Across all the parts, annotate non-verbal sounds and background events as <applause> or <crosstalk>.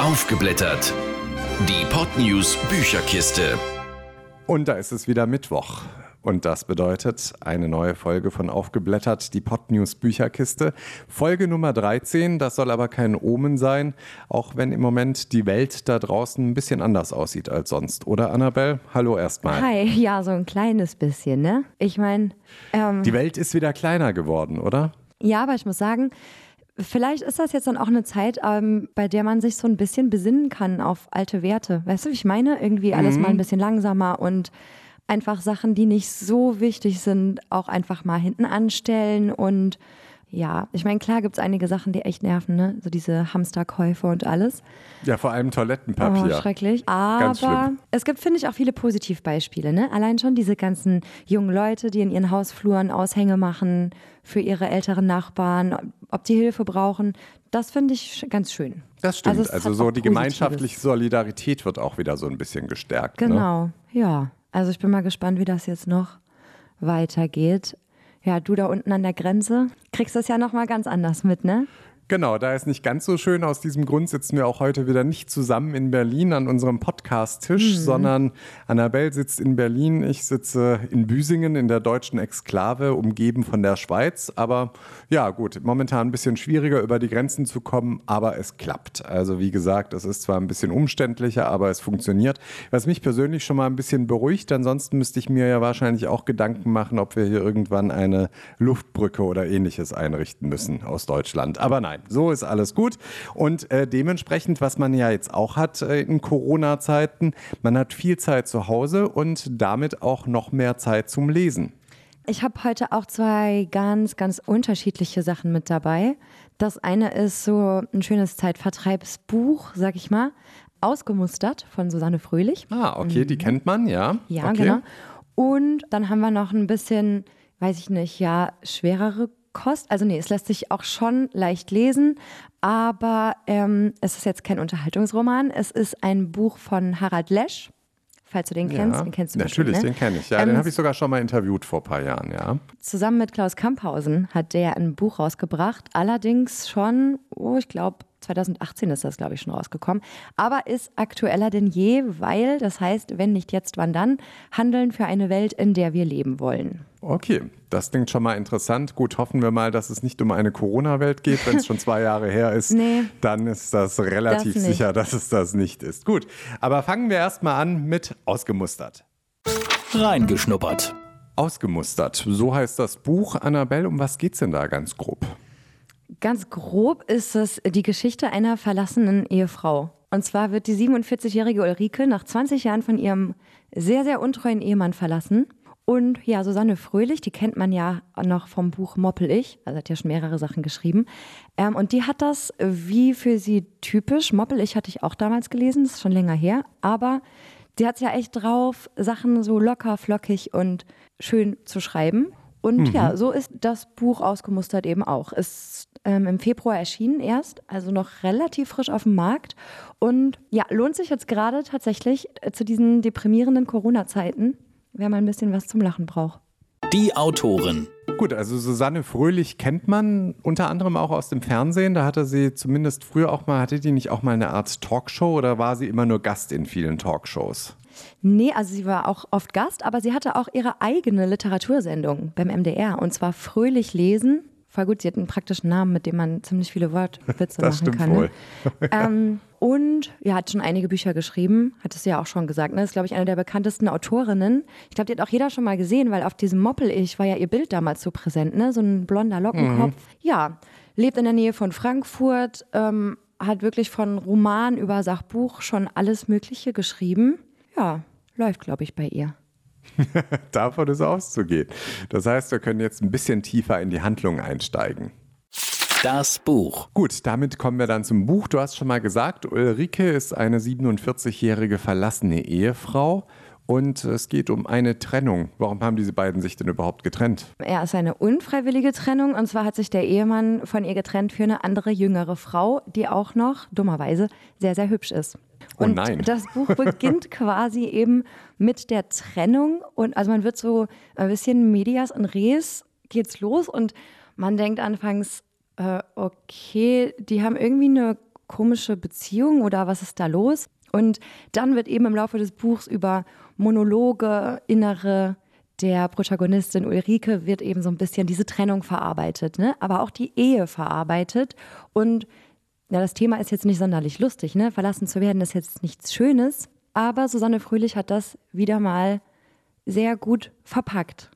Aufgeblättert. Die Podnews Bücherkiste. Und da ist es wieder Mittwoch. Und das bedeutet eine neue Folge von Aufgeblättert, die Podnews Bücherkiste. Folge Nummer 13, das soll aber kein Omen sein, auch wenn im Moment die Welt da draußen ein bisschen anders aussieht als sonst. Oder Annabelle? Hallo erstmal. Hi, ja, so ein kleines bisschen, ne? Ich meine. Ähm, die Welt ist wieder kleiner geworden, oder? Ja, aber ich muss sagen, Vielleicht ist das jetzt dann auch eine Zeit, ähm, bei der man sich so ein bisschen besinnen kann auf alte Werte. Weißt du, wie ich meine? Irgendwie alles Mhm. mal ein bisschen langsamer und einfach Sachen, die nicht so wichtig sind, auch einfach mal hinten anstellen. Und ja, ich meine, klar gibt es einige Sachen, die echt nerven, ne? So diese Hamsterkäufe und alles. Ja, vor allem Oh, Toilettenpapier. schrecklich. Ganz Aber es gibt, finde ich, auch viele Positivbeispiele. Ne? Allein schon diese ganzen jungen Leute, die in ihren Hausfluren Aushänge machen für ihre älteren Nachbarn, ob die Hilfe brauchen. Das finde ich ganz schön. das stimmt. Also, hat so die Positives. gemeinschaftliche Solidarität wird auch wieder so ein bisschen gestärkt. Ne? Genau, ja. Also ich bin mal gespannt, wie das jetzt noch weitergeht. Ja, du da unten an der Grenze kriegst das ja noch mal ganz anders mit, ne? Genau, da ist nicht ganz so schön. Aus diesem Grund sitzen wir auch heute wieder nicht zusammen in Berlin an unserem Podcast-Tisch, sondern Annabelle sitzt in Berlin, ich sitze in Büsingen in der deutschen Exklave, umgeben von der Schweiz. Aber ja, gut, momentan ein bisschen schwieriger über die Grenzen zu kommen, aber es klappt. Also wie gesagt, es ist zwar ein bisschen umständlicher, aber es funktioniert. Was mich persönlich schon mal ein bisschen beruhigt, ansonsten müsste ich mir ja wahrscheinlich auch Gedanken machen, ob wir hier irgendwann eine Luftbrücke oder ähnliches einrichten müssen aus Deutschland. Aber nein, so ist alles gut. Und äh, dementsprechend, was man ja jetzt auch hat äh, in Corona-Zeiten, man hat viel Zeit zu Hause und damit auch noch mehr Zeit zum Lesen. Ich habe heute auch zwei ganz, ganz unterschiedliche Sachen mit dabei. Das eine ist so ein schönes Zeitvertreibsbuch, sag ich mal, ausgemustert von Susanne Fröhlich. Ah, okay, die kennt man, ja. Mhm. Ja, okay. genau. Und dann haben wir noch ein bisschen, weiß ich nicht, ja, schwerere Kost. Also nee, es lässt sich auch schon leicht lesen, aber ähm, es ist jetzt kein Unterhaltungsroman. Es ist ein Buch von Harald Lesch. Falls du den kennst, Ja, den kennst du Natürlich, bestimmt, ne? den kenne ich. Ja, Ähm, den habe ich sogar schon mal interviewt vor ein paar Jahren, ja. Zusammen mit Klaus Kamphausen hat der ein Buch rausgebracht. Allerdings schon, oh, ich glaube, 2018 ist das, glaube ich, schon rausgekommen. Aber ist aktueller denn je, weil, das heißt, wenn nicht jetzt, wann dann, handeln für eine Welt, in der wir leben wollen. Okay, das klingt schon mal interessant. Gut, hoffen wir mal, dass es nicht um eine Corona-Welt geht. Wenn es schon zwei Jahre her <laughs> ist, Nee. dann ist das relativ Das sicher, dass es das nicht ist. Gut, aber fangen wir erstmal an mit Ausgemustert. Reingeschnuppert. Ausgemustert, so heißt das Buch. Annabelle, um was geht's denn da ganz grob? Ganz grob ist es die Geschichte einer verlassenen Ehefrau. Und zwar wird die 47-jährige Ulrike nach 20 Jahren von ihrem sehr, sehr untreuen Ehemann verlassen. Und ja, Susanne Fröhlich, die kennt man ja noch vom Buch Moppel ich, also hat ja schon mehrere Sachen geschrieben. Ähm, und die hat das wie für sie typisch, Moppel ich hatte ich auch damals gelesen, das ist schon länger her, aber die hat es ja echt drauf, Sachen so locker, flockig und schön zu schreiben. Und ja, so ist das Buch ausgemustert eben auch. Ist ähm, im Februar erschienen erst, also noch relativ frisch auf dem Markt. Und ja, lohnt sich jetzt gerade tatsächlich äh, zu diesen deprimierenden Corona-Zeiten, wenn man ein bisschen was zum Lachen braucht. Die Autorin. Gut, also Susanne Fröhlich kennt man unter anderem auch aus dem Fernsehen. Da hatte sie zumindest früher auch mal, hatte die nicht auch mal eine Art Talkshow oder war sie immer nur Gast in vielen Talkshows? Nee, also sie war auch oft Gast, aber sie hatte auch ihre eigene Literatursendung beim MDR und zwar Fröhlich lesen. Voll gut, sie hat einen praktischen Namen, mit dem man ziemlich viele Wortwitze Das machen kann. Ne? <laughs> ähm, und ja, hat schon einige Bücher geschrieben, hattest du ja auch schon gesagt. Ne? Ist, glaube ich, eine der bekanntesten Autorinnen. Ich glaube, die hat auch jeder schon mal gesehen, weil auf diesem Moppel-Ich war ja ihr Bild damals so präsent, ne? So ein blonder Lockenkopf. Ja, lebt in der Nähe von Frankfurt, ähm, hat wirklich von Roman über Sachbuch schon alles Mögliche geschrieben. Ja, läuft, glaube ich, bei ihr. <laughs> Davon ist auszugehen. Das heißt, wir können jetzt ein bisschen tiefer in die Handlung einsteigen. Das Buch. Gut, damit kommen wir dann zum Buch. Du hast schon mal gesagt, Ulrike ist eine 47-jährige verlassene Ehefrau und es geht um eine Trennung. Warum haben diese beiden sich denn überhaupt getrennt? Er ist eine unfreiwillige Trennung und zwar hat sich der Ehemann von ihr getrennt für eine andere jüngere Frau, die auch noch dummerweise sehr, sehr hübsch ist. Oh Und nein. das Buch beginnt <laughs> quasi eben mit der Trennung und also man wird so ein bisschen Medias in Res geht's los und man denkt anfangs, äh, okay, die haben irgendwie eine komische Beziehung oder was ist da los? Und dann wird eben im Laufe des Buchs über Monologe, innere der Protagonistin Ulrike wird eben so ein bisschen diese Trennung verarbeitet, ne? aber auch die Ehe verarbeitet. Und ja, das Thema ist jetzt nicht sonderlich lustig, ne? Verlassen zu werden ist jetzt nichts Schönes, aber Susanne Fröhlich hat das wieder mal sehr gut verpackt.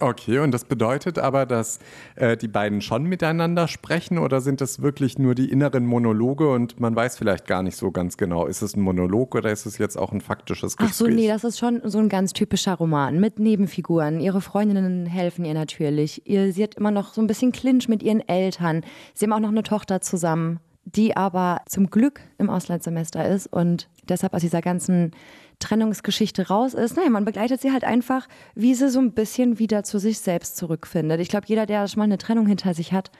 Okay, und das bedeutet aber, dass äh, die beiden schon miteinander sprechen oder sind das wirklich nur die inneren Monologe und man weiß vielleicht gar nicht so ganz genau, ist es ein Monolog oder ist es jetzt auch ein faktisches Gespräch? Ach so, nee, das ist schon so ein ganz typischer Roman mit Nebenfiguren. Ihre Freundinnen helfen ihr natürlich. Ihr, sie hat immer noch so ein bisschen Clinch mit ihren Eltern. Sie haben auch noch eine Tochter zusammen, die aber zum Glück im Auslandssemester ist und deshalb aus dieser ganzen Trennungsgeschichte raus ist. Naja, man begleitet sie halt einfach, wie sie so ein bisschen wieder zu sich selbst zurückfindet. Ich glaube, jeder, der schon mal eine Trennung hinter sich hat,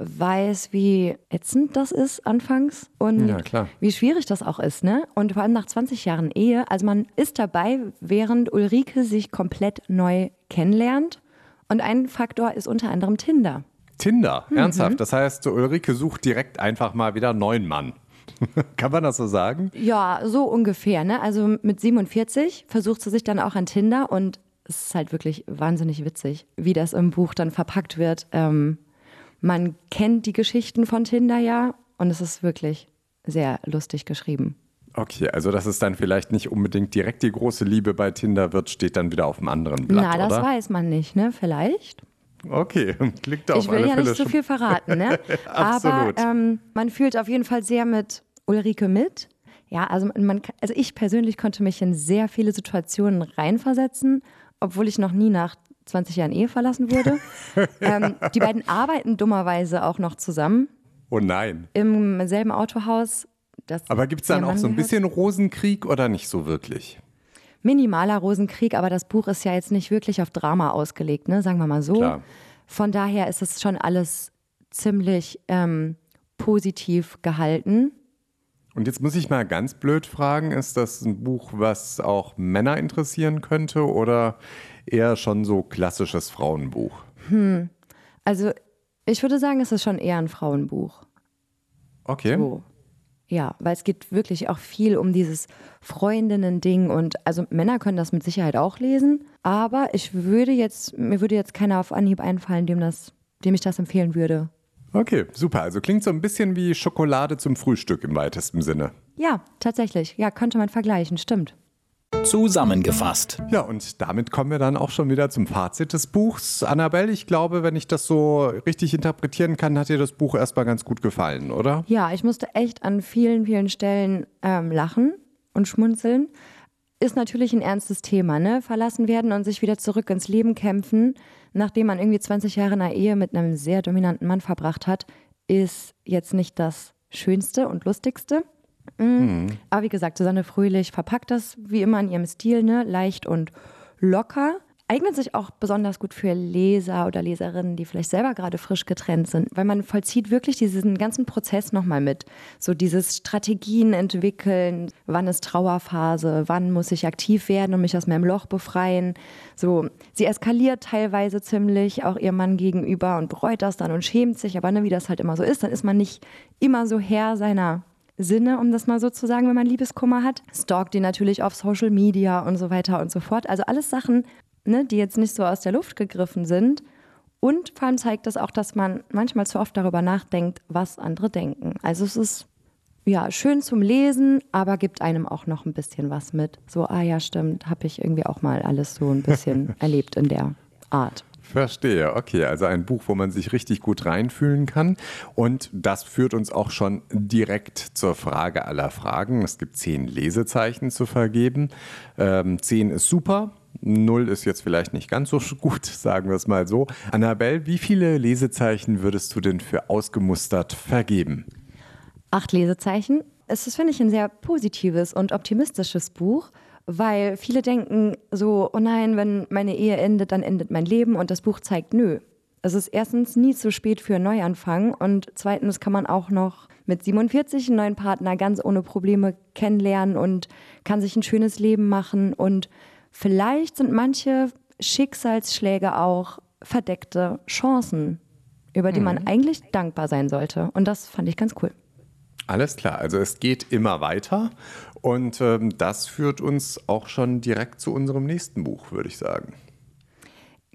weiß, wie ätzend das ist anfangs und Ja, klar. wie schwierig das auch ist, ne? Und vor allem nach 20 Jahren Ehe, also man ist dabei, während Ulrike sich komplett neu kennenlernt. Und ein Faktor ist unter anderem Tinder. Tinder, Mhm. ernsthaft. Das heißt, Ulrike sucht direkt einfach mal wieder einen neuen Mann. <laughs> Kann man das so sagen? Ja, so ungefähr, ne? Also mit 47 versucht sie sich dann auch an Tinder und es ist halt wirklich wahnsinnig witzig, wie das im Buch dann verpackt wird. Ähm, man kennt die Geschichten von Tinder ja und es ist wirklich sehr lustig geschrieben. Okay, also dass es dann vielleicht nicht unbedingt direkt die große Liebe bei Tinder wird, steht dann wieder auf dem anderen Blatt, Na, das oder? weiß man nicht, ne? Vielleicht. Okay, <laughs> klickt auf ich will alle ja Fälle nicht zu schon. viel verraten, ne? <laughs> Aber Absolut. ähm, man fühlt auf jeden Fall sehr mit Ulrike mit. Ja, also man, also ich persönlich konnte mich in sehr viele Situationen reinversetzen, obwohl ich noch nie nach 20 Jahren Ehe verlassen wurde. <laughs> ähm, die beiden arbeiten dummerweise auch noch zusammen Oh nein. im selben Autohaus. Aber gibt es dann auch Mann so ein gehört. bisschen Rosenkrieg oder nicht so wirklich? minimaler Rosenkrieg, aber das Buch ist ja jetzt nicht wirklich auf Drama ausgelegt, ne? sagen wir mal so. Klar. Von daher ist es schon alles ziemlich ähm, positiv gehalten. Und jetzt muss ich mal ganz blöd fragen, ist das ein Buch, was auch Männer interessieren könnte oder eher schon so klassisches Frauenbuch? Also ich würde sagen, es ist schon eher ein Frauenbuch. Okay. So. Ja, weil es geht wirklich auch viel um dieses Freundinnen-Ding und also Männer können das mit Sicherheit auch lesen, aber ich würde jetzt, mir würde jetzt keiner auf Anhieb einfallen, dem das, dem ich das empfehlen würde. Okay, super. Also klingt so ein bisschen wie Schokolade zum Frühstück im weitesten Sinne. Ja, tatsächlich. Ja, könnte man vergleichen, stimmt. Zusammengefasst. Ja, und damit kommen wir dann auch schon wieder zum Fazit des Buchs. Annabelle, ich glaube, wenn ich das so richtig interpretieren kann, hat dir das Buch erstmal ganz gut gefallen, oder? Ja, ich musste echt an vielen, vielen Stellen ähm, lachen und schmunzeln. Ist natürlich ein ernstes Thema, ne? Verlassen werden und sich wieder zurück ins Leben kämpfen, nachdem man irgendwie 20 Jahre in einer Ehe mit einem sehr dominanten Mann verbracht hat, ist jetzt nicht das Schönste und Lustigste. Mhm. Aber wie gesagt, Susanne Fröhlich verpackt das wie immer in ihrem Stil, ne? Leicht und locker. Eignet sich auch besonders gut für Leser oder Leserinnen, die vielleicht selber gerade frisch getrennt sind, weil man vollzieht wirklich diesen ganzen Prozess nochmal mit. So dieses Strategien entwickeln, wann ist Trauerphase, wann muss ich aktiv werden und mich aus meinem Loch befreien. So, sie eskaliert teilweise ziemlich, auch ihrem Mann gegenüber und bereut das dann und schämt sich, aber ne, wie das halt immer so ist, dann ist man nicht immer so Herr seiner Sinne, um das mal so zu sagen, wenn man Liebeskummer hat. Stalkt die natürlich auf Social Media und so weiter und so fort. Also alles Sachen, ne, die jetzt nicht so aus der Luft gegriffen sind. Und vor allem zeigt es auch, dass man manchmal zu oft darüber nachdenkt, was andere denken. Also es ist ja schön zum Lesen, aber gibt einem auch noch ein bisschen was mit. So, ah ja, stimmt, habe ich irgendwie auch mal alles so ein bisschen <laughs> erlebt in der Art. Verstehe, okay. Also ein Buch, wo man sich richtig gut reinfühlen kann. Und das führt uns auch schon direkt zur Frage aller Fragen. Es gibt zehn Lesezeichen zu vergeben. Ähm, zehn ist super. Null ist jetzt vielleicht nicht ganz so <laughs> gut, sagen wir es mal so. Annabelle, wie viele Lesezeichen würdest du denn für ausgemustert vergeben? acht Lesezeichen. Es ist, finde ich, ein sehr positives und optimistisches Buch, weil viele denken so, oh nein, wenn meine Ehe endet, dann endet mein Leben und das Buch zeigt, nö. Es ist erstens nie zu spät für einen Neuanfang und zweitens kann man auch noch mit 47 einen neuen Partner ganz ohne Probleme kennenlernen und kann sich ein schönes Leben machen und vielleicht sind manche Schicksalsschläge auch verdeckte Chancen, über die man eigentlich dankbar sein sollte und das fand ich ganz cool. Alles klar, also es geht immer weiter und ähm, das führt uns auch schon direkt zu unserem nächsten Buch, würde ich sagen.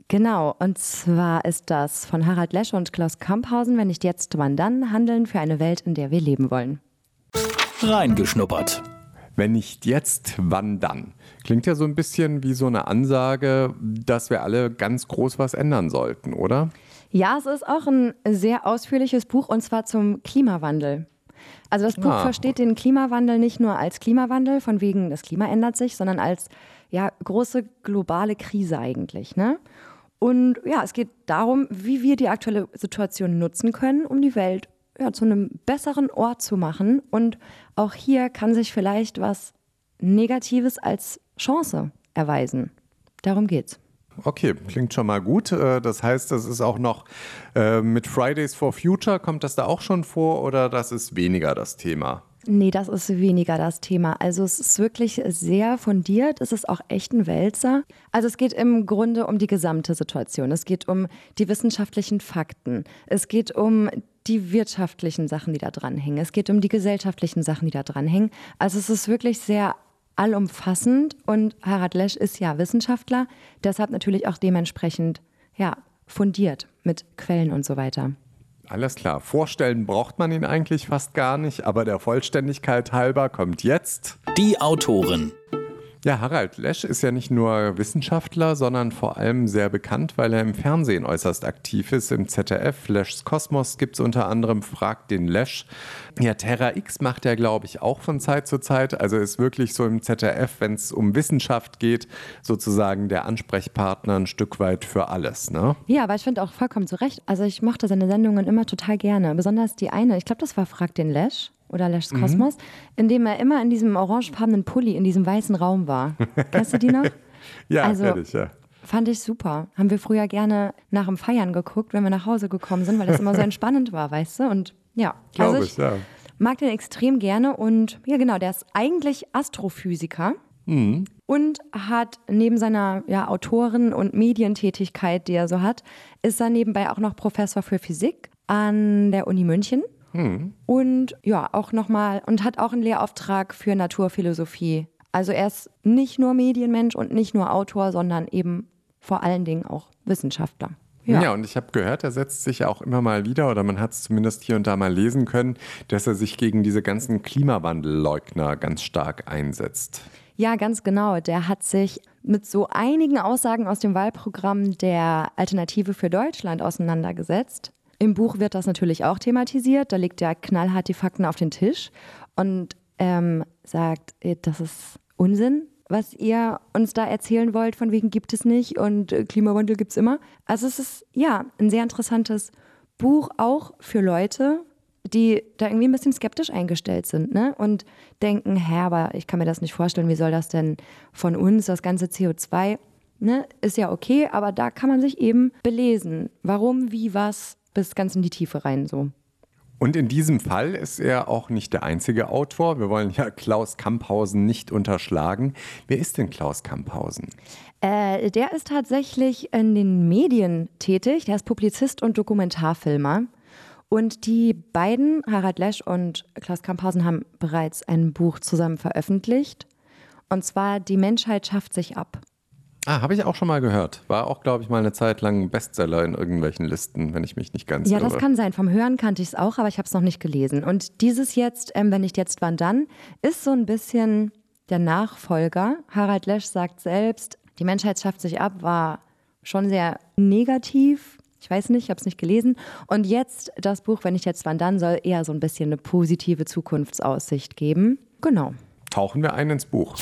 Genau, und zwar ist das von Harald Lesche und Klaus Kamphausen, wenn nicht jetzt, wann dann, Handeln für eine Welt, in der wir leben wollen. Reingeschnuppert. Wenn nicht jetzt, wann dann? Klingt ja so ein bisschen wie so eine Ansage, dass wir alle ganz groß was ändern sollten, oder? Ja, es ist auch ein sehr ausführliches Buch und zwar zum Klimawandel. Also das Buch Ah. versteht den Klimawandel nicht nur als Klimawandel, von wegen das Klima ändert sich, sondern als ja, große globale Krise eigentlich. Ne? Und ja, es geht darum, wie wir die aktuelle Situation nutzen können, um die Welt ja, zu einem besseren Ort zu machen. Und auch hier kann sich vielleicht was Negatives als Chance erweisen. Darum geht's. Okay, klingt schon mal gut. Äh, Das heißt, das ist auch noch äh, mit Fridays for Future, kommt das da auch schon vor oder das ist weniger das Thema? Nee, das ist weniger das Thema. Also es ist wirklich sehr fundiert. Es ist auch echt ein Wälzer. Also es geht im Grunde um die gesamte Situation. Es geht um die wissenschaftlichen Fakten. Es geht um die wirtschaftlichen Sachen, die da dranhängen. Es geht um die gesellschaftlichen Sachen, die da dranhängen. Also es ist wirklich sehr allumfassend und Harald Lesch ist ja Wissenschaftler, deshalb natürlich auch dementsprechend ja, fundiert mit Quellen und so weiter. Alles klar. Vorstellen braucht man ihn eigentlich fast gar nicht, aber der Vollständigkeit halber kommt jetzt. Die Autorin. Ja, Harald Lesch ist ja nicht nur Wissenschaftler, sondern vor allem sehr bekannt, weil er im Fernsehen äußerst aktiv ist. Im ZDF, Leschs Kosmos gibt es unter anderem Frag den Lesch. Ja, Terra X macht er, glaube ich, auch von Zeit zu Zeit. Also ist wirklich so im ZDF, wenn es um Wissenschaft geht, sozusagen der Ansprechpartner ein Stück weit für alles. Ne? Ja, aber ich finde auch vollkommen zu Recht. Also ich mochte seine Sendungen immer total gerne. Besonders die eine, ich glaube, das war Frag den Lesch oder Leschs Kosmos, in dem er immer in diesem orangefarbenen Pulli in diesem weißen Raum war. Kennst du die noch? <laughs> Ja, Also- fertig, ja. Fand ich super. Haben wir früher gerne nach dem Feiern geguckt, wenn wir nach Hause gekommen sind, weil das immer so <laughs> entspannend war, weißt du? Und ja, Glaube also ich, ja. mag den extrem gerne und ja genau, der ist eigentlich Astrophysiker und hat neben seiner ja, Autoren- und Medientätigkeit, die er so hat, ist er nebenbei auch noch Professor für Physik an der Uni München. Und ja, auch nochmal und hat auch einen Lehrauftrag für Naturphilosophie. Also er ist nicht nur Medienmensch und nicht nur Autor, sondern eben vor allen Dingen auch Wissenschaftler. Ja. und ich habe gehört, er setzt sich ja auch immer mal wieder, oder man hat es zumindest hier und da mal lesen können, dass er sich gegen diese ganzen Klimawandelleugner ganz stark einsetzt. Ja, ganz genau. Der hat sich mit so einigen Aussagen aus dem Wahlprogramm der Alternative für Deutschland auseinandergesetzt. Im Buch wird das natürlich auch thematisiert. Da legt er knallhart die Fakten auf den Tisch und ähm, sagt, äh, das ist Unsinn, was ihr uns da erzählen wollt, von wegen gibt es nicht und äh, Klimawandel gibt es immer. Also es ist ja ein sehr interessantes Buch auch für Leute, die da irgendwie ein bisschen skeptisch eingestellt sind ne? und denken, hä, aber ich kann mir das nicht vorstellen, wie soll das denn von uns, das ganze CO2, ne? ist ja okay, aber da kann man sich eben belesen, warum, wie, was, bis ganz in die Tiefe rein so. Und in diesem Fall ist er auch nicht der einzige Autor. Wir wollen ja Klaus Kamphausen nicht unterschlagen. Wer ist denn Klaus Kamphausen? Äh, der ist tatsächlich in den Medien tätig. Der ist Publizist und Dokumentarfilmer. Und die beiden, Harald Lesch und Klaus Kamphausen, haben bereits ein Buch zusammen veröffentlicht. Und zwar Die Menschheit schafft sich ab. Ah, habe ich auch schon mal gehört. War auch, glaube ich, mal eine Zeit lang ein Bestseller in irgendwelchen Listen, wenn ich mich nicht ganz Ja, irre. das kann sein. Vom Hören kannte ich es auch, aber ich habe es noch nicht gelesen. Und dieses jetzt, ähm, wenn nicht jetzt, wann dann, ist so ein bisschen der Nachfolger. Harald Lesch sagt selbst, die Menschheit schafft sich ab, war schon sehr negativ. Ich weiß nicht, ich habe es nicht gelesen. Und jetzt das Buch, wenn nicht jetzt, wann dann, soll eher so ein bisschen eine positive Zukunftsaussicht geben. Genau. Tauchen wir ein ins Buch.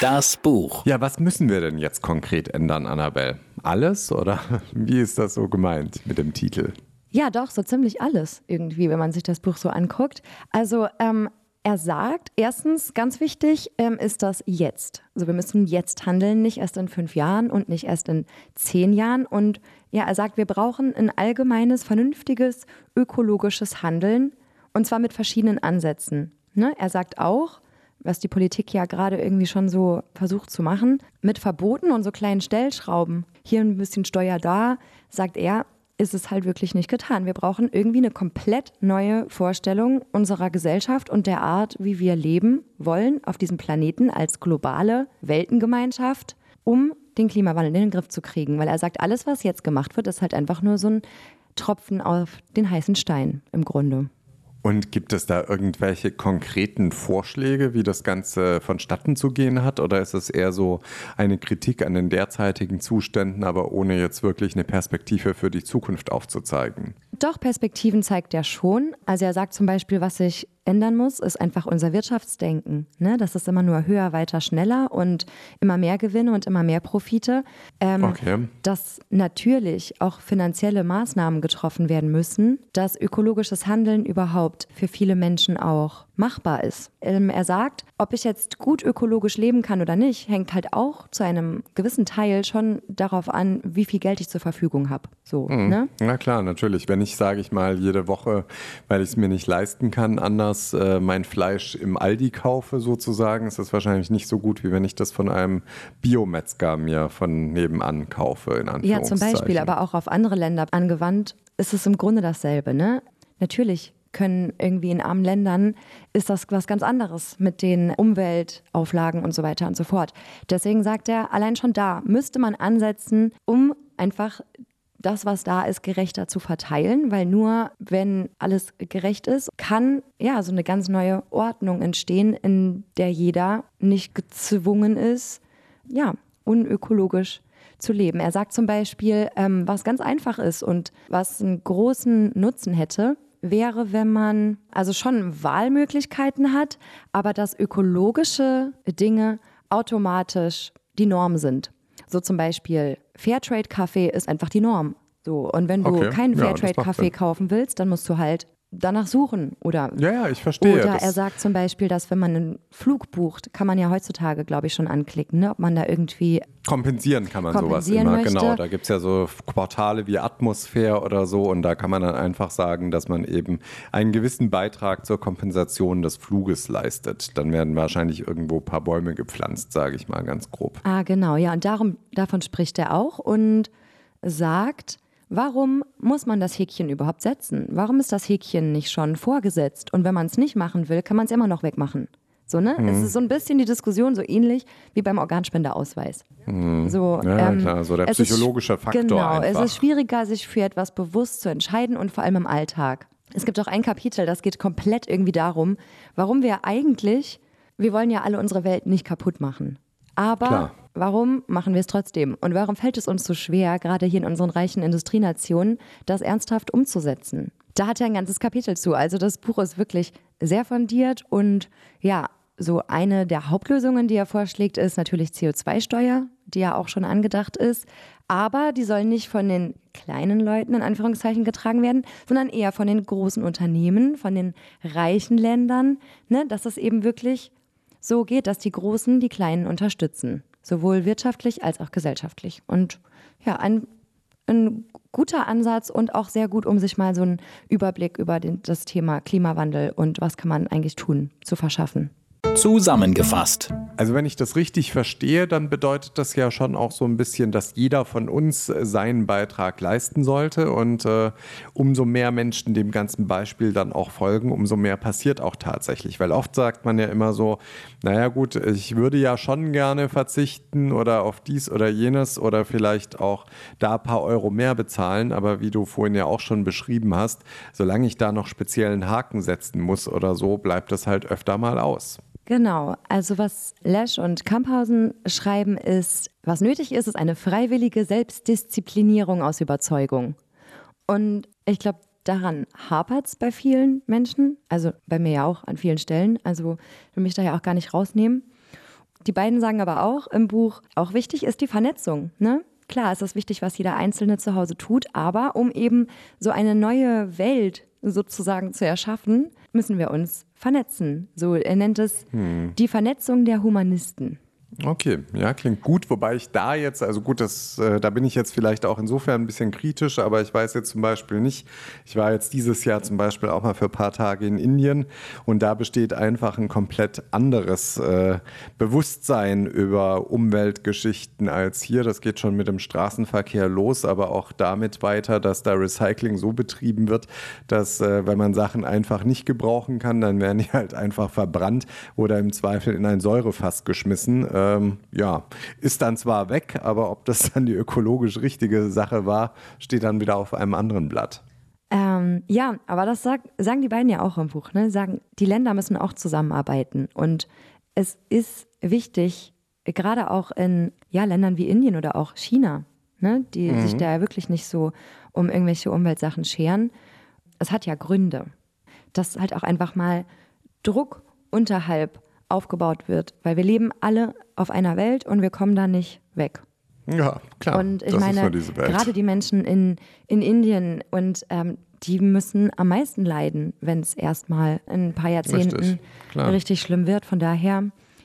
Das Buch. Ja, was müssen wir denn jetzt konkret ändern, Annabelle? Alles oder <laughs> wie ist das so gemeint mit dem Titel? Ja, doch, so ziemlich alles irgendwie, wenn man sich das Buch so anguckt. Also ähm, er sagt, erstens, ganz wichtig ähm, ist das jetzt. Also wir müssen jetzt handeln, nicht erst in fünf Jahren und nicht erst in zehn Jahren. Und ja, er sagt, wir brauchen ein allgemeines, vernünftiges, ökologisches Handeln und zwar mit verschiedenen Ansätzen. Ne? Er sagt auch, was die Politik ja gerade irgendwie schon so versucht zu machen, mit Verboten und so kleinen Stellschrauben. Hier ein bisschen Steuer da, sagt er, ist es halt wirklich nicht getan. Wir brauchen irgendwie eine komplett neue Vorstellung unserer Gesellschaft und der Art, wie wir leben wollen auf diesem Planeten als globale Weltengemeinschaft, um den Klimawandel in den Griff zu kriegen. Weil er sagt, alles, was jetzt gemacht wird, ist halt einfach nur so ein Tropfen auf den heißen Stein im Grunde. Und gibt es da irgendwelche konkreten Vorschläge, wie das Ganze vonstatten zu gehen hat? Oder ist es eher so eine Kritik an den derzeitigen Zuständen, aber ohne jetzt wirklich eine Perspektive für die Zukunft aufzuzeigen? Doch, Perspektiven zeigt er schon. Also er sagt zum Beispiel, was sich ändern muss, ist einfach unser Wirtschaftsdenken. Ne? Das ist immer nur höher, weiter, schneller und immer mehr Gewinne und immer mehr Profite. Ähm, okay. Dass natürlich auch finanzielle Maßnahmen getroffen werden müssen, dass ökologisches Handeln überhaupt für viele Menschen auch machbar ist. Ähm, er sagt, ob ich jetzt gut ökologisch leben kann oder nicht, hängt halt auch zu einem gewissen Teil schon darauf an, wie viel Geld ich zur Verfügung habe. So, mhm. ne? Na klar, natürlich. Wenn ich, sage ich mal, jede Woche, weil ich es mir nicht leisten kann, anders äh, mein Fleisch im Aldi kaufe, sozusagen, ist das wahrscheinlich nicht so gut, wie wenn ich das von einem Biometzger mir von nebenan kaufe. In ja, zum Beispiel, aber auch auf andere Länder angewandt ist es im Grunde dasselbe. Ne? Natürlich können irgendwie in armen Ländern, ist das was ganz anderes mit den Umweltauflagen und so weiter und so fort. Deswegen sagt er, allein schon da müsste man ansetzen, um einfach das, was da ist, gerechter zu verteilen, weil nur wenn alles gerecht ist, kann ja so eine ganz neue Ordnung entstehen, in der jeder nicht gezwungen ist, ja, unökologisch zu leben. Er sagt zum Beispiel, ähm, was ganz einfach ist und was einen großen Nutzen hätte, wäre, wenn man also schon Wahlmöglichkeiten hat, aber dass ökologische Dinge automatisch die Norm sind. So zum Beispiel Fairtrade-Kaffee ist einfach die Norm. So, und wenn du okay. keinen Fairtrade-Kaffee kaufen willst, dann musst du halt danach suchen oder ja ja ich verstehe oder er sagt zum Beispiel dass wenn man einen Flug bucht kann man ja heutzutage glaube ich schon anklicken ne? ob man da irgendwie kompensieren kann man kompensieren sowas immer möchte. genau. Da gibt es ja so Portale wie Atmosphäre oder so und da kann man dann einfach sagen dass man eben einen gewissen Beitrag zur Kompensation des Fluges leistet. Dann werden wahrscheinlich irgendwo ein paar Bäume gepflanzt sage ich mal ganz grob. Ah genau. Ja und darum davon spricht er auch und sagt Warum muss man das Häkchen überhaupt setzen? Warum ist das Häkchen nicht schon vorgesetzt? Und wenn man es nicht machen will, kann man es immer noch wegmachen. So, ne? Mhm. Es ist so ein bisschen die Diskussion so ähnlich wie beim Organspendeausweis. Mhm. So, ja, ähm, klar, so der psychologische Faktor. Genau, einfach. es ist schwieriger, sich für etwas bewusst zu entscheiden und vor allem im Alltag. Es gibt auch ein Kapitel, das geht komplett irgendwie darum, warum wir eigentlich, wir wollen ja alle unsere Welt nicht kaputt machen. Aber Klar. Warum machen wir es trotzdem? Und warum fällt es uns so schwer, gerade hier in unseren reichen Industrienationen, das ernsthaft umzusetzen? Da hat er ein ganzes Kapitel zu. Also das Buch ist wirklich sehr fundiert und ja, so eine der Hauptlösungen, die er vorschlägt, ist natürlich CO2-Steuer, die ja auch schon angedacht ist. Aber die soll nicht von den kleinen Leuten in Anführungszeichen getragen werden, sondern eher von den großen Unternehmen, von den reichen Ländern, ne, dass es eben wirklich so geht, dass die Großen die Kleinen unterstützen, sowohl wirtschaftlich als auch gesellschaftlich. Und ja, ein, ein guter Ansatz und auch sehr gut, um sich mal so einen Überblick über den, das Thema Klimawandel und was kann man eigentlich tun, zu verschaffen. Zusammengefasst. Also wenn ich das richtig verstehe, dann bedeutet das ja schon auch so ein bisschen, dass jeder von uns äh, seinen Beitrag leisten sollte und äh, umso mehr Menschen dem ganzen Beispiel dann auch folgen, umso mehr passiert auch tatsächlich. Weil oft sagt man ja immer so, naja gut, ich würde ja schon gerne verzichten oder auf dies oder jenes oder vielleicht auch da ein paar Euro mehr bezahlen, aber wie du vorhin ja auch schon beschrieben hast, solange ich da noch speziellen Haken setzen muss oder so, bleibt das halt öfter mal aus. Genau, also was Lesch und Kamphausen schreiben ist, was nötig ist, ist eine freiwillige Selbstdisziplinierung aus Überzeugung. Und ich glaube, daran hapert es bei vielen Menschen, also bei mir ja auch an vielen Stellen, also will mich da ja auch gar nicht rausnehmen. Die beiden sagen aber auch im Buch, auch wichtig ist die Vernetzung. Ne? Klar ist es wichtig, was jeder Einzelne zu Hause tut, aber um eben so eine neue Welt sozusagen zu erschaffen, müssen wir uns vernetzen. So, er nennt es hm. die Vernetzung der Humanisten. Okay, ja, klingt gut. Wobei ich da jetzt, also gut, das, äh, da bin ich jetzt vielleicht auch insofern ein bisschen kritisch, aber ich weiß jetzt zum Beispiel nicht, ich war jetzt dieses Jahr zum Beispiel auch mal für ein paar Tage in Indien und da besteht einfach ein komplett anderes äh, Bewusstsein über Umweltgeschichten als hier. Das geht schon mit dem Straßenverkehr los, aber auch damit weiter, dass da Recycling so betrieben wird, dass äh, wenn man Sachen einfach nicht gebrauchen kann, dann werden die <laughs> halt einfach verbrannt oder im Zweifel in ein Säurefass geschmissen. Ähm, ja, ist dann zwar weg, aber ob das dann die ökologisch richtige Sache war, steht dann wieder auf einem anderen Blatt. Ähm, ja, aber das sag, sagen die beiden ja auch im Buch. Ne? Sagen, die Länder müssen auch zusammenarbeiten. Und es ist wichtig, gerade auch in ja, Ländern wie Indien oder auch China, ne? die mhm. sich da ja wirklich nicht so um irgendwelche Umweltsachen scheren. Es hat ja Gründe, dass halt auch einfach mal Druck unterhalb aufgebaut wird, weil wir leben alle auf einer Welt und wir kommen da nicht weg. Ja, klar. Und ich meine, gerade die Menschen in, in Indien und ähm, die müssen am meisten leiden, wenn es erstmal in ein paar Jahrzehnten richtig, richtig, schlimm wird. Von daher,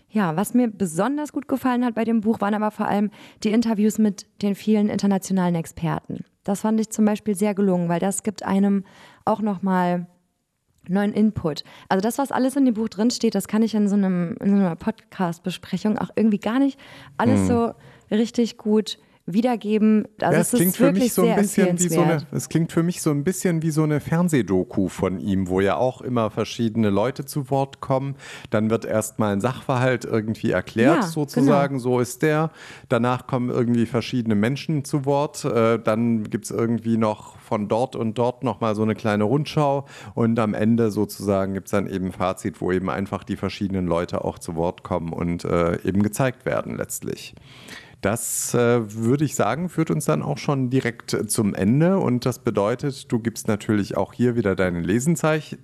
ja, was mir besonders gut gefallen hat bei dem Buch, waren aber vor allem die Interviews mit den vielen internationalen Experten. Das fand ich zum Beispiel sehr gelungen, weil das gibt einem auch nochmal neuen Input. Also das, was alles in dem Buch drinsteht, das kann ich in so, einem, in so einer Podcast-Besprechung auch irgendwie gar nicht alles hm. so richtig gut wiedergeben. Also ja, es, es klingt für mich so ein bisschen wie so eine, es klingt für mich so ein bisschen wie so eine Fernsehdoku von ihm, wo ja auch immer verschiedene Leute zu Wort kommen. Dann wird erstmal ein Sachverhalt irgendwie erklärt, ja, sozusagen, genau. so ist der. Danach kommen irgendwie verschiedene Menschen zu Wort. Äh, dann gibt es irgendwie noch von dort und dort nochmal so eine kleine Rundschau und am Ende sozusagen gibt es dann eben ein Fazit, wo eben einfach die verschiedenen Leute auch zu Wort kommen und äh, eben gezeigt werden letztlich. Das äh, würde ich sagen, führt uns dann auch schon direkt äh, zum Ende. Und das bedeutet, du gibst natürlich auch hier wieder deine Lesenzeichen.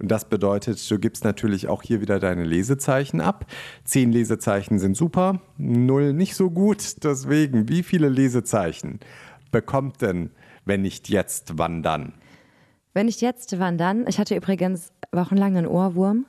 Und das bedeutet, du gibst natürlich auch hier wieder deine Lesezeichen ab. Zehn Lesezeichen sind super, null nicht so gut. Deswegen, wie viele Lesezeichen bekommt denn, wenn nicht jetzt, wann dann? Wenn nicht jetzt, wann dann? Ich hatte übrigens wochenlang einen Ohrwurm.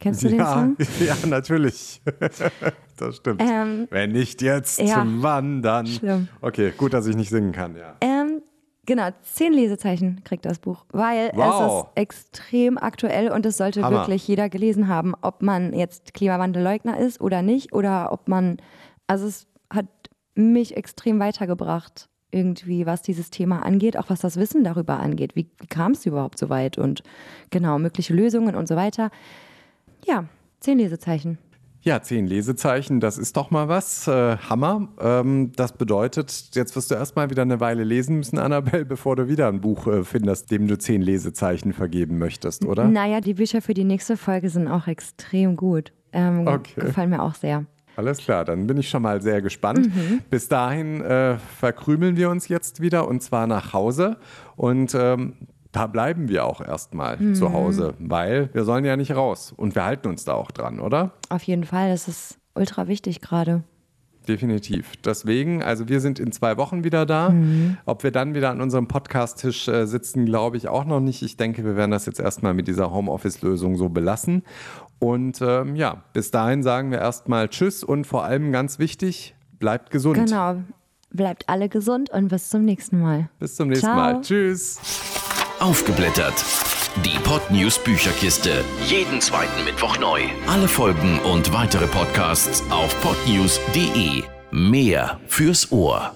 Kennst du den ja, Song? <laughs> Ja, natürlich. <laughs> das stimmt. Ähm, Wenn nicht jetzt, ja, wann dann? Schlimm. Okay, gut, dass ich nicht singen kann, ja. Ähm, genau, zehn Lesezeichen kriegt das Buch, weil wow. es ist extrem aktuell und es sollte Hammer. wirklich jeder gelesen haben, ob man jetzt Klimawandelleugner ist oder nicht oder ob man, also es hat mich extrem weitergebracht irgendwie, was dieses Thema angeht, auch was das Wissen darüber angeht. Wie, wie kam es überhaupt so weit und genau, mögliche Lösungen und so weiter. Ja, zehn Lesezeichen. Ja, zehn Lesezeichen, das ist doch mal was. Äh, Hammer. Ähm, das bedeutet, jetzt wirst du erstmal wieder eine Weile lesen müssen, Annabelle, bevor du wieder ein Buch äh, findest, dem du zehn Lesezeichen vergeben möchtest, oder? Naja, die Bücher für die nächste Folge sind auch extrem gut. Ähm, okay. Gefallen mir auch sehr. Alles klar, dann bin ich schon mal sehr gespannt. Mhm. Bis dahin äh, verkrümeln wir uns jetzt wieder und zwar nach Hause. Und ähm, da bleiben wir auch erstmal mhm. zu Hause, weil wir sollen ja nicht raus. Und wir halten uns da auch dran, oder? Auf jeden Fall, das ist ultra wichtig gerade. Definitiv. Deswegen, also wir sind in zwei Wochen wieder da. Mhm. Ob wir dann wieder an unserem Podcast-Tisch äh, sitzen, glaube ich auch noch nicht. Ich denke, wir werden das jetzt erstmal mit dieser Homeoffice-Lösung so belassen. Und ähm, ja, bis dahin sagen wir erstmal Tschüss und vor allem ganz wichtig, bleibt gesund. Genau. Bleibt alle gesund und bis zum nächsten Mal. Bis zum nächsten Ciao. Mal. Tschüss. Aufgeblättert. Die Podnews Bücherkiste. Jeden zweiten Mittwoch neu. Alle Folgen und weitere Podcasts auf podnews.de. Mehr fürs Ohr.